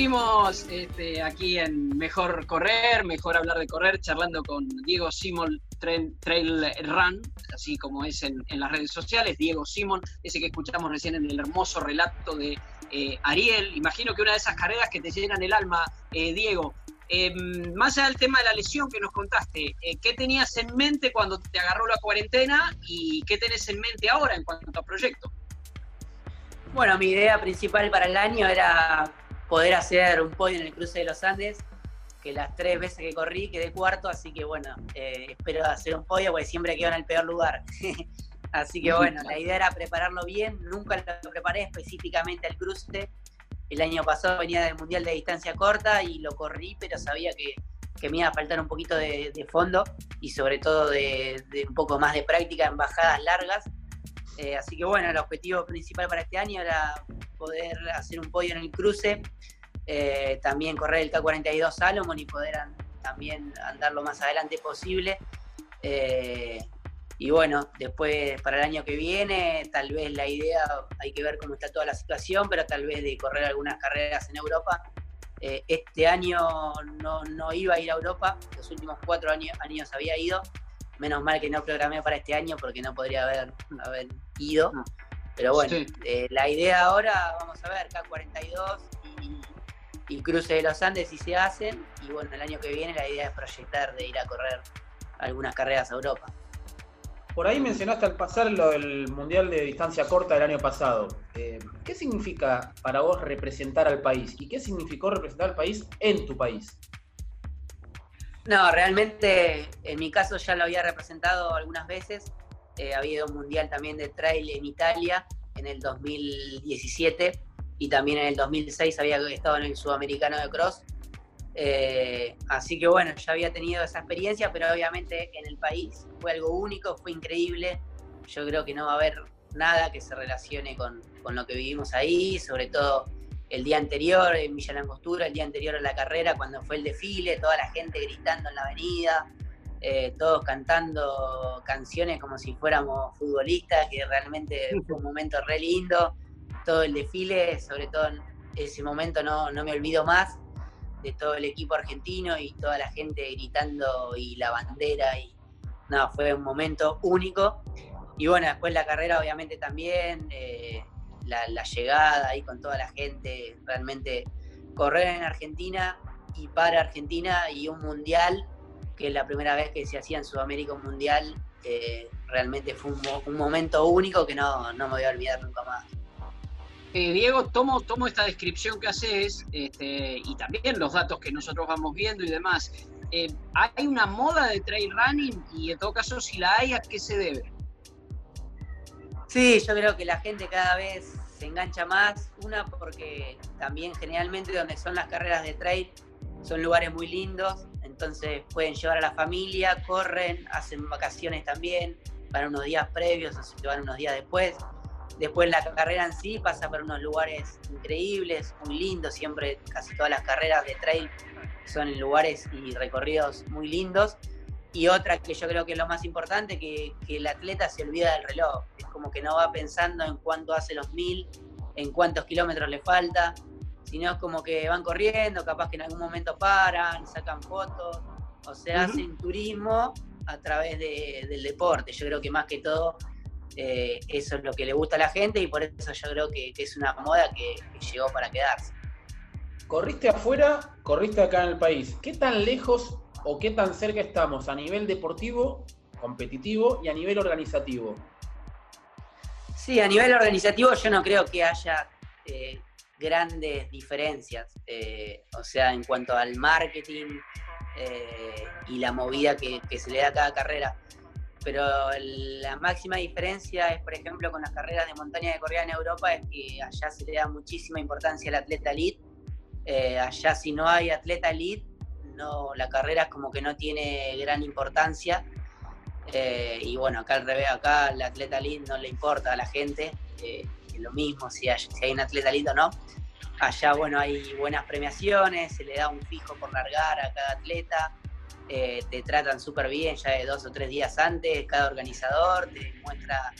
Seguimos este, aquí en Mejor Correr, Mejor Hablar de Correr, charlando con Diego Simón Trail, Run, así como es en, las redes sociales. Diego Simón, ese que escuchamos recién en el hermoso relato de eh, Ariel. Imagino que una de esas carreras que te llenan el alma, eh, Diego. Em, más allá del tema de la lesión que nos contaste, eh, ¿qué tenías en mente cuando te agarró la cuarentena y qué tenés en mente ahora en cuanto a proyecto? Bueno, mi idea principal para el año era poder hacer un podio en el cruce de los Andes, que las tres veces que corrí quedé cuarto, así que bueno, eh, espero hacer un podio porque siempre quedo en el peor lugar. así que bueno, la idea era prepararlo bien, nunca lo preparé específicamente al cruce. El año pasado venía del Mundial de Distancia Corta y lo corrí, pero sabía que, me iba a faltar un poquito de, fondo y sobre todo de, un poco más de práctica en bajadas largas. Eh, así que bueno, el objetivo principal para este año era poder hacer un podio en el cruce, eh, también correr el K42 Salomon y poder también andar lo más adelante posible. Eh, y bueno, después para el año que viene, tal vez la idea, hay que ver cómo está toda la situación, pero tal vez de correr algunas carreras en Europa. Eh, este año no, no, iba a ir a Europa, los últimos cuatro años, años había ido. Menos mal que no programé para este año porque no podría haber ido. Pero bueno, eh, la idea ahora, vamos a ver, K42 y, Cruce de los Andes si se hacen. Y bueno, el año que viene la idea es proyectar de ir a correr algunas carreras a Europa. Por ahí mencionaste al pasar lo del Mundial de Distancia Corta del año pasado. Eh, ¿Qué significa para vos representar al país? ¿Y qué significó representar al país en tu país? No, realmente en mi caso ya lo había representado algunas veces eh, había un mundial también de trail en Italia en el 2017 y también en el 2006 había estado en el sudamericano de cross. Eh, así que bueno, ya había tenido esa experiencia, pero obviamente en el país fue algo único, fue increíble. Yo creo que no va a haber nada que se relacione con, con lo que vivimos ahí, sobre todo el día anterior en Villa Langostura, el día anterior a la carrera, cuando fue el desfile, toda la gente gritando en la avenida, eh, todos cantando canciones como si fuéramos futbolistas, que realmente fue un momento re lindo. Todo el desfile, sobre todo en ese momento no, no me olvido más de todo el equipo argentino y toda la gente gritando y la bandera y no, fue un momento único. Y bueno, después la carrera obviamente también, eh, la, la, llegada ahí con toda la gente, realmente correr en Argentina y para Argentina y un mundial que la primera vez que se hacía en Sudamérica un mundial, eh, realmente fue un, momento único que no, me voy a olvidar nunca más. Eh, Diego, tomo, tomo esta descripción que haces este, y también los datos que nosotros vamos viendo y demás. Eh, ¿Hay una moda de trail running? Y en todo caso, si la hay, ¿a qué se debe? Sí, yo creo que la gente cada vez se engancha más. Una, porque también generalmente donde son las carreras de trail son lugares muy lindos, entonces pueden llevar a la familia, corren, hacen vacaciones también, van unos días previos o se van unos días después. Después la carrera en sí pasa por unos lugares increíbles, muy lindos, siempre casi todas las carreras de trail son lugares y recorridos muy lindos. Y otra que yo creo que es lo más importante, que, que el atleta se olvida del reloj. Es como que no va pensando en cuánto hace los mil, en cuántos kilómetros le falta, sino es como que van corriendo, capaz que en algún momento paran, sacan fotos, o sea, hacen turismo a través del deporte. Yo creo que más que todo eh, eso es lo que le gusta a la gente y por eso yo creo que, es una moda que, llegó para quedarse. Corriste afuera, corriste acá en el país. ¿Qué tan lejos o qué tan cerca estamos a nivel deportivo, competitivo y a nivel organizativo? Sí, a nivel organizativo yo no creo que haya eh, grandes diferencias, eh, o sea, en cuanto al marketing eh, y la movida que, se le da a cada carrera. Pero la máxima diferencia es, por ejemplo, con las carreras de montaña de corrida en Europa, es que allá se le da muchísima importancia al atleta elite. Eh, allá si no hay atleta elite, no, la carrera es como que no tiene gran importancia. y bueno, acá al revés, acá el atleta elite no le importa a la gente lo mismo si hay, un atleta lindo o no. Allá, bueno, hay buenas premiaciones, se le da un fijo por largar a cada atleta, eh, te tratan súper bien ya de dos o tres días antes, cada organizador te muestra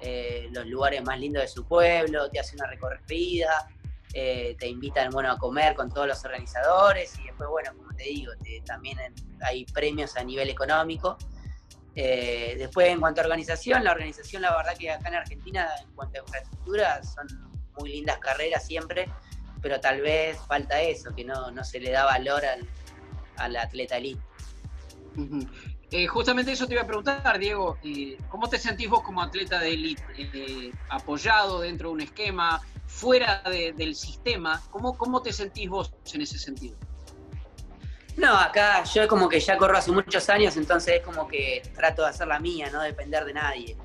eh, los lugares más lindos de su pueblo, te hace una recorrida. eh, te invitan bueno, a comer con todos los organizadores y después, bueno, como te digo, también hay premios a nivel económico. Eh, después, en cuanto a organización, la organización, la verdad que acá en Argentina, en cuanto a infraestructura, son muy lindas carreras siempre, pero tal vez falta eso, que no, no se le da valor al, al atleta elite. Eh, justamente eso te iba a preguntar, Diego. Eh, ¿Cómo te sentís vos como atleta de élite? Eh, ¿Apoyado dentro de un esquema? ¿Fuera del sistema? ¿Cómo, ¿Cómo te sentís vos en ese sentido? No, acá yo como que ya corro hace muchos años, entonces es como que trato de hacer la mía, no depender de nadie.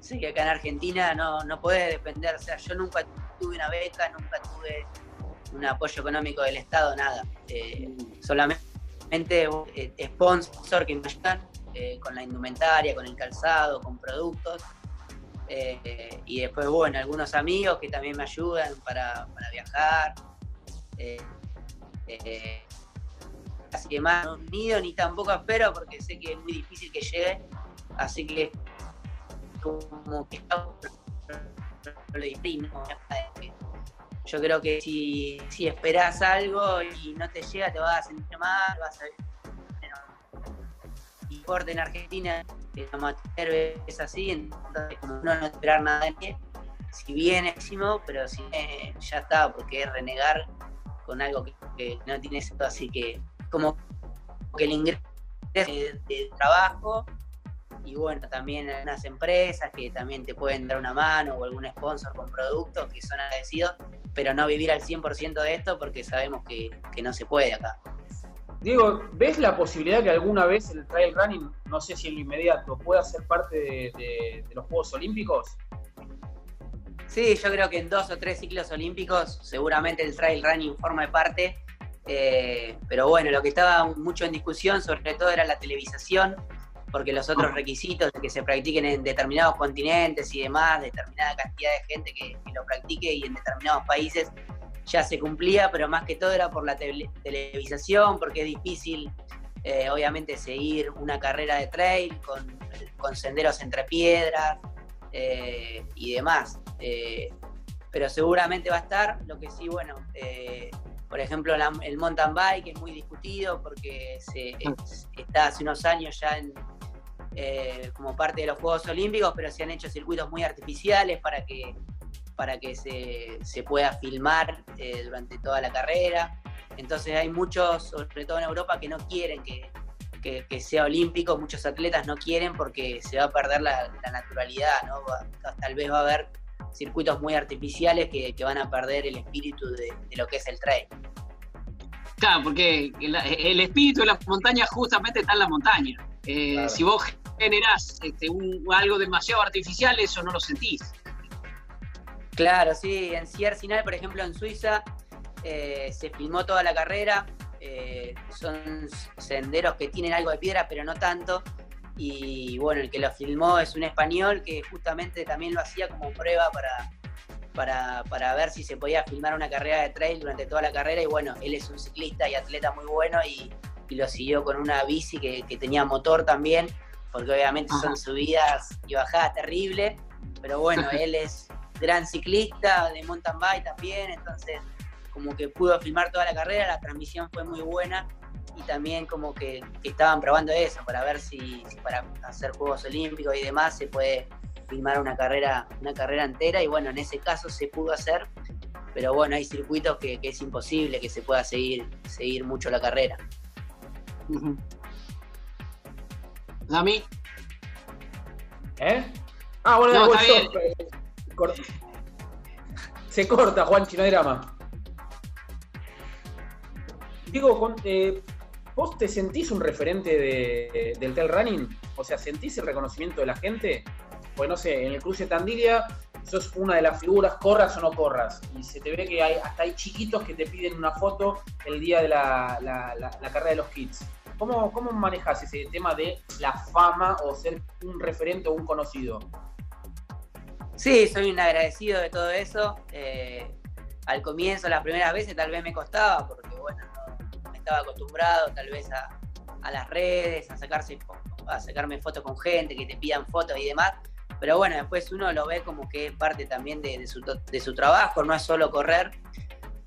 Sé que acá en Argentina no, no podés depender, o sea, yo nunca tuve una beca, nunca tuve un apoyo económico del Estado, nada. solamente eh, sponsor que me ayudan eh, con la indumentaria, con el calzado, con productos. Eh, y después, bueno, algunos amigos que también me ayudan para, viajar. así que más no nido ni tampoco espero porque sé que es muy difícil que llegue. Así que como que yo creo que si, si esperás algo y no te llega, te vas a sentir mal, vas a y en Argentina, el amateur es así, no esperar nada de él, si bien es pero si ya está, porque es renegar con algo que, no tiene sentido, así que como que el ingreso de trabajo y bueno, también algunas empresas que también te pueden dar una mano o algún sponsor con productos que son agradecidos, pero no vivir al 100% de esto porque sabemos que, no se puede acá. Diego, ¿ves la posibilidad que alguna vez el trail running, no sé si en lo inmediato, pueda ser parte de, los Juegos Olímpicos? Sí, yo creo que en dos o tres ciclos olímpicos seguramente el trail running forma parte, eh, pero bueno, lo que estaba mucho en discusión sobre todo era la televisación, porque los otros requisitos que se practiquen en determinados continentes y demás, determinada cantidad de gente que, lo practique y en determinados países ya se cumplía, pero más que todo era por la televisación, porque es difícil, eh, obviamente, seguir una carrera de trail con, senderos entre piedras eh, y demás. Pero seguramente va a estar, lo que sí, bueno, por ejemplo, el mountain bike es muy discutido porque se, está hace unos años ya en, eh, como parte de los Juegos Olímpicos, pero se han hecho circuitos muy artificiales para que, para que se, pueda filmar eh, durante toda la carrera. Entonces hay muchos, sobre todo en Europa, que no quieren que, sea olímpico, muchos atletas no quieren porque se va a perder la, naturalidad, ¿no? tal vez va a haber circuitos muy artificiales que, van a perder el espíritu de, lo que es el trail. Claro, porque el, espíritu de la montaña justamente está en la montaña. Eh, si vos generás este, algo demasiado artificial, eso no lo sentís. Claro, sí, en Sierre por ejemplo, en Suiza, eh, se filmó toda la carrera. Eh, son senderos que tienen algo de piedra, pero no tanto. Y bueno, el que lo filmó es un español que justamente también lo hacía como prueba para, para, ver si se podía filmar una carrera de trail durante toda la carrera. Y bueno, él es un ciclista y atleta muy bueno y, lo siguió con una bici que, que tenía motor también porque obviamente son subidas y bajadas terribles, pero bueno, él es gran ciclista de mountain bike también, entonces como que pudo filmar toda la carrera, la transmisión fue muy buena y también como que, estaban probando eso para ver si, para hacer Juegos Olímpicos y demás se puede filmar una carrera, una carrera entera y bueno, en ese caso se pudo hacer, pero bueno, hay circuitos que, es imposible que se pueda seguir, seguir mucho la carrera. Dami. ¿Eh? Ah, bueno, no, Se corta, Juan no hay drama. Digo, eh, ¿vos te sentís un referente del trail running? O sea, ¿sentís el reconocimiento de la gente? Pues no sé, en el cruce Tandilia sos una de las figuras, corras o no corras. Y se te ve que hay, hasta hay chiquitos que te piden una foto el día de la, la carrera de los kids. ¿Cómo, ¿Cómo manejas ese tema de la fama o ser un referente o un conocido? Sí, soy un agradecido de todo eso. Eh, al comienzo, las primeras veces, tal vez me costaba, porque bueno, no, estaba acostumbrado tal vez a, las redes, a, sacarse, a sacarme fotos con gente, que te pidan fotos y demás. Pero bueno, después uno lo ve como que es parte también de, su, de su trabajo, no es solo correr.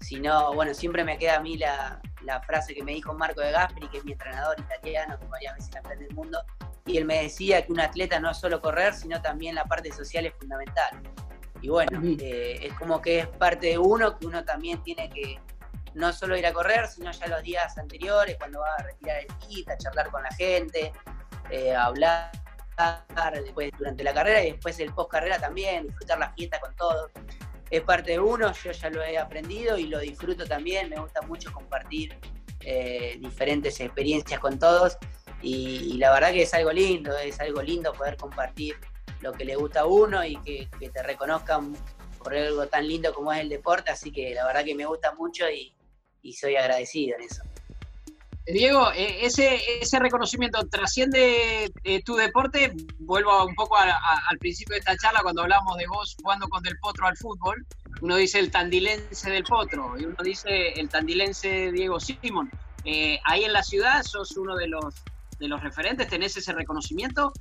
sino, bueno, siempre me queda a mí la, la frase que me dijo Marco de Gasperi, que es mi entrenador italiano, que varias veces campeón del mundo, y él me decía que un atleta no es solo correr, sino también la parte social es fundamental. Y bueno, eh, es como que es parte de uno, que uno también tiene que no solo ir a correr, sino ya los días anteriores, cuando va a retirar el kit, a charlar con la gente, eh, a hablar después durante la carrera y después el post carrera también, disfrutar la fiesta con todos. Es parte de uno, yo ya lo he aprendido y lo disfruto también, me gusta mucho compartir eh, diferentes experiencias con todos y, la verdad que es algo lindo, es algo lindo poder compartir lo que le gusta a uno y que, te reconozcan por algo tan lindo como es el deporte, así que la verdad que me gusta mucho y, soy agradecido en eso. Diego, eh, ese, ese reconocimiento trasciende eh, tu deporte. Vuelvo un poco al principio de esta charla cuando hablamos de vos jugando con Del Potro al fútbol. Uno dice el tandilense del Potro y uno dice el tandilense Diego Simón. Eh, ahí en la ciudad sos uno de los de los referentes? ¿Tenés ese reconocimiento?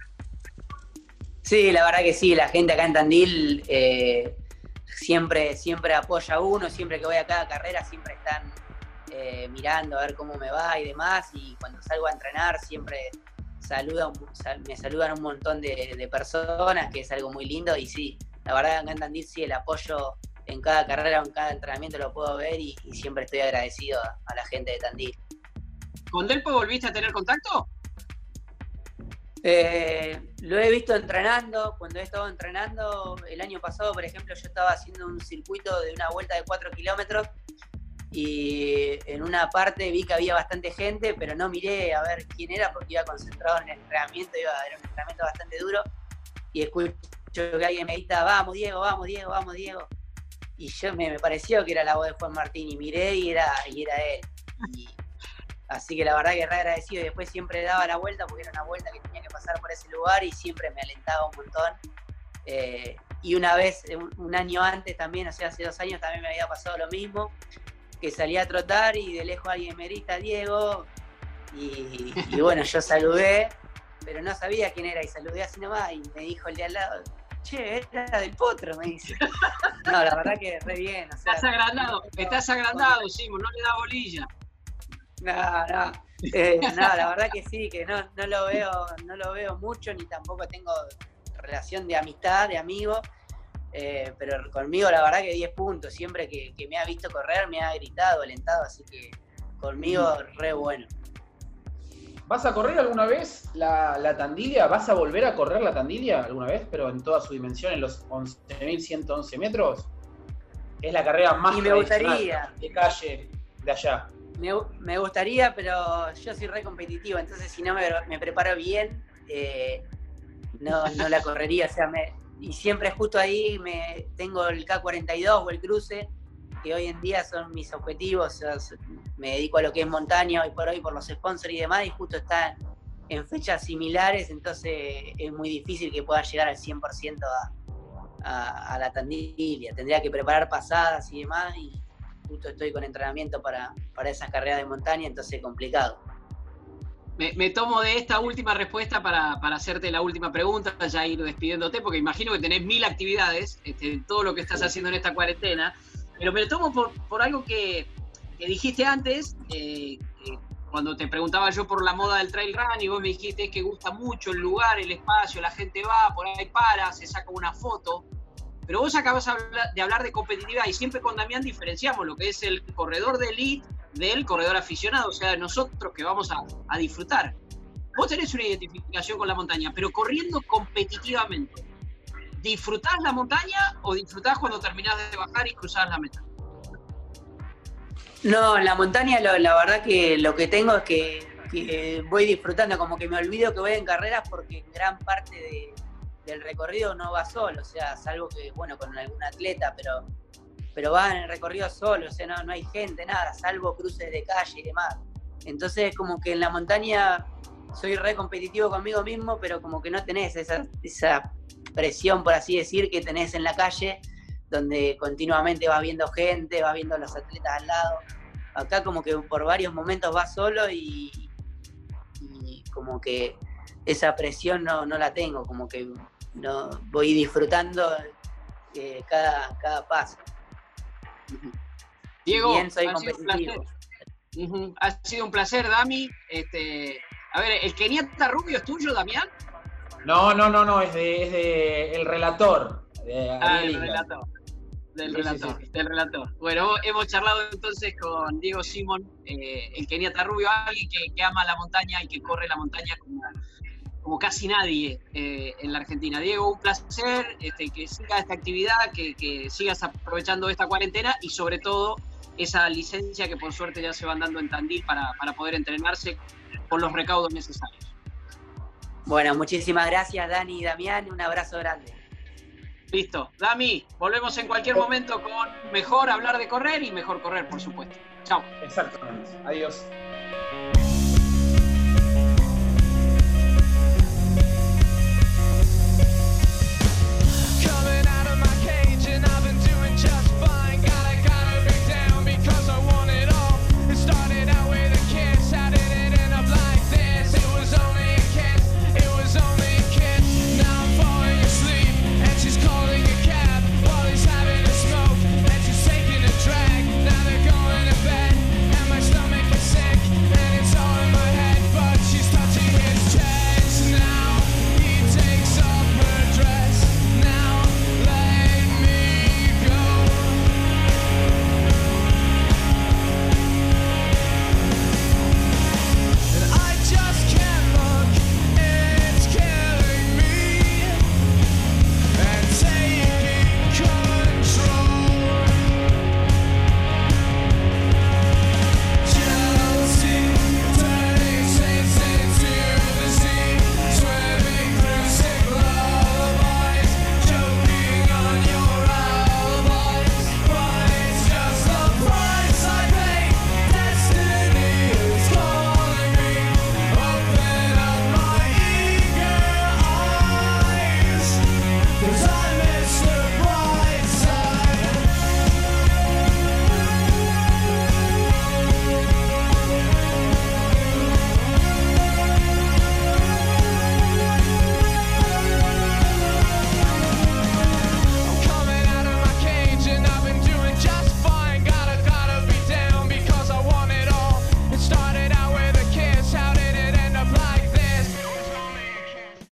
Sí, la verdad que sí, la gente acá en Tandil eh, siempre, siempre apoya a uno, siempre que voy a cada carrera siempre están eh, mirando a ver cómo me va y demás, y cuando salgo a entrenar siempre saluda, me saludan un montón de, personas, que es algo muy lindo, y sí, la verdad acá en Tandil sí, el apoyo en cada carrera o en cada entrenamiento lo puedo ver y, siempre estoy agradecido a, a, la gente de Tandil. ¿Con Delpo volviste a tener contacto? Eh, lo he visto entrenando, cuando he estado entrenando, el año pasado, por ejemplo, yo estaba haciendo un circuito de una vuelta de 4 kilómetros y en una parte vi que había bastante gente, pero no miré a ver quién era porque iba concentrado en el entrenamiento, iba, era un entrenamiento bastante duro y escucho que alguien me grita, vamos Diego, vamos Diego, vamos Diego. Y yo me, pareció que era la voz de Juan Martín y miré y era, y era él. Así que la verdad que re agradecido. Y después siempre daba la vuelta porque era una vuelta que tenía que pasar por ese lugar y siempre me alentaba un montón. Eh, y una vez, un, año antes también, o sea, hace dos años también me había pasado lo mismo, que salía a trotar y de lejos alguien me grita, Diego. Y, bueno, yo saludé, pero no sabía quién era y saludé así nomás y me dijo el de al lado, che, era del potro, me dice. No, la verdad que re bien. estás agrandado, estás agrandado, Simón, no le da bolilla. No, no. Eh, no, la verdad que sí, que no, no, lo veo, no lo veo mucho, ni tampoco tengo relación de amistad, de amigo. Eh, pero conmigo la verdad que 10 puntos. Siempre que, me ha visto correr me ha gritado, alentado, así que conmigo re bueno. ¿Vas a correr alguna vez la, la, Tandilia? ¿Vas a volver a correr la Tandilia alguna vez, pero en toda su dimensión, en los 11.111 metros? Es la carrera más y me gustaría. de calle de allá. Me, gustaría, pero yo soy re competitivo, entonces si no me, preparo bien, eh, no, la correría. O sea, me, y siempre justo ahí me tengo el K42 o el cruce, que hoy en día son mis objetivos. me dedico a lo que es montaña hoy por hoy por los sponsors y demás, y justo están en fechas similares, entonces es muy difícil que pueda llegar al 100% a, a, la Tandilia. Tendría que preparar pasadas y demás, y, justo estoy con entrenamiento para, para esas carreras de montaña, entonces complicado. Me, tomo de esta última respuesta para, hacerte la última pregunta, ya ir despidiéndote, porque imagino que tenés mil actividades, este, todo lo que estás haciendo en esta cuarentena, pero me tomo por, algo que, dijiste antes, eh, cuando te preguntaba yo por la moda del trail run y vos me dijiste que gusta mucho el lugar, el espacio, la gente va, por ahí para, se saca una foto. Pero vos acabas de hablar de competitividad y siempre con Damián diferenciamos lo que es el corredor de elite del corredor aficionado, o sea, nosotros que vamos a, disfrutar. Vos tenés una identificación con la montaña, pero corriendo competitivamente. ¿Disfrutás la montaña o disfrutás cuando terminás de bajar y cruzás la meta? No, la montaña la verdad que lo que tengo es que, voy disfrutando, como que me olvido que voy en carreras porque gran parte de, el recorrido no va solo, o sea, salvo que, bueno, con algún atleta, pero, pero va en el recorrido solo, o sea, no, no hay gente, nada, salvo cruces de calle y demás. Entonces, como que en la montaña soy re competitivo conmigo mismo, pero como que no tenés esa, esa presión, por así decir, que tenés en la calle, donde continuamente vas viendo gente, vas viendo los atletas al lado. Acá como que por varios momentos vas solo y, y como que esa presión no, no la tengo, como que no, voy disfrutando eh, cada, cada paso. Diego, bien soy ha sido un placer. competitivo. Ujú, Ha sido un placer, Dami. Este, a ver, ¿el Keniata Rubio es tuyo, Damián? No, no, no, no, es de, es de el relator. de Ah, el relator. Del Sí, relator, sí, sí. del relator. Bueno, hemos charlado entonces con Diego Simón, eh, el Keniata Rubio, alguien que, que ama la montaña y que corre la montaña como, como casi nadie eh, en la Argentina. Diego, un placer este, que siga esta actividad, que, que sigas aprovechando esta cuarentena y sobre todo esa licencia que por suerte ya se van dando en Tandil para, para poder entrenarse con los recaudos necesarios. Bueno, muchísimas gracias, Dani y Damián. Un abrazo grande. Listo. Dami, volvemos en cualquier momento con mejor hablar de correr y mejor correr, por supuesto. Chao. Exactamente. Adiós.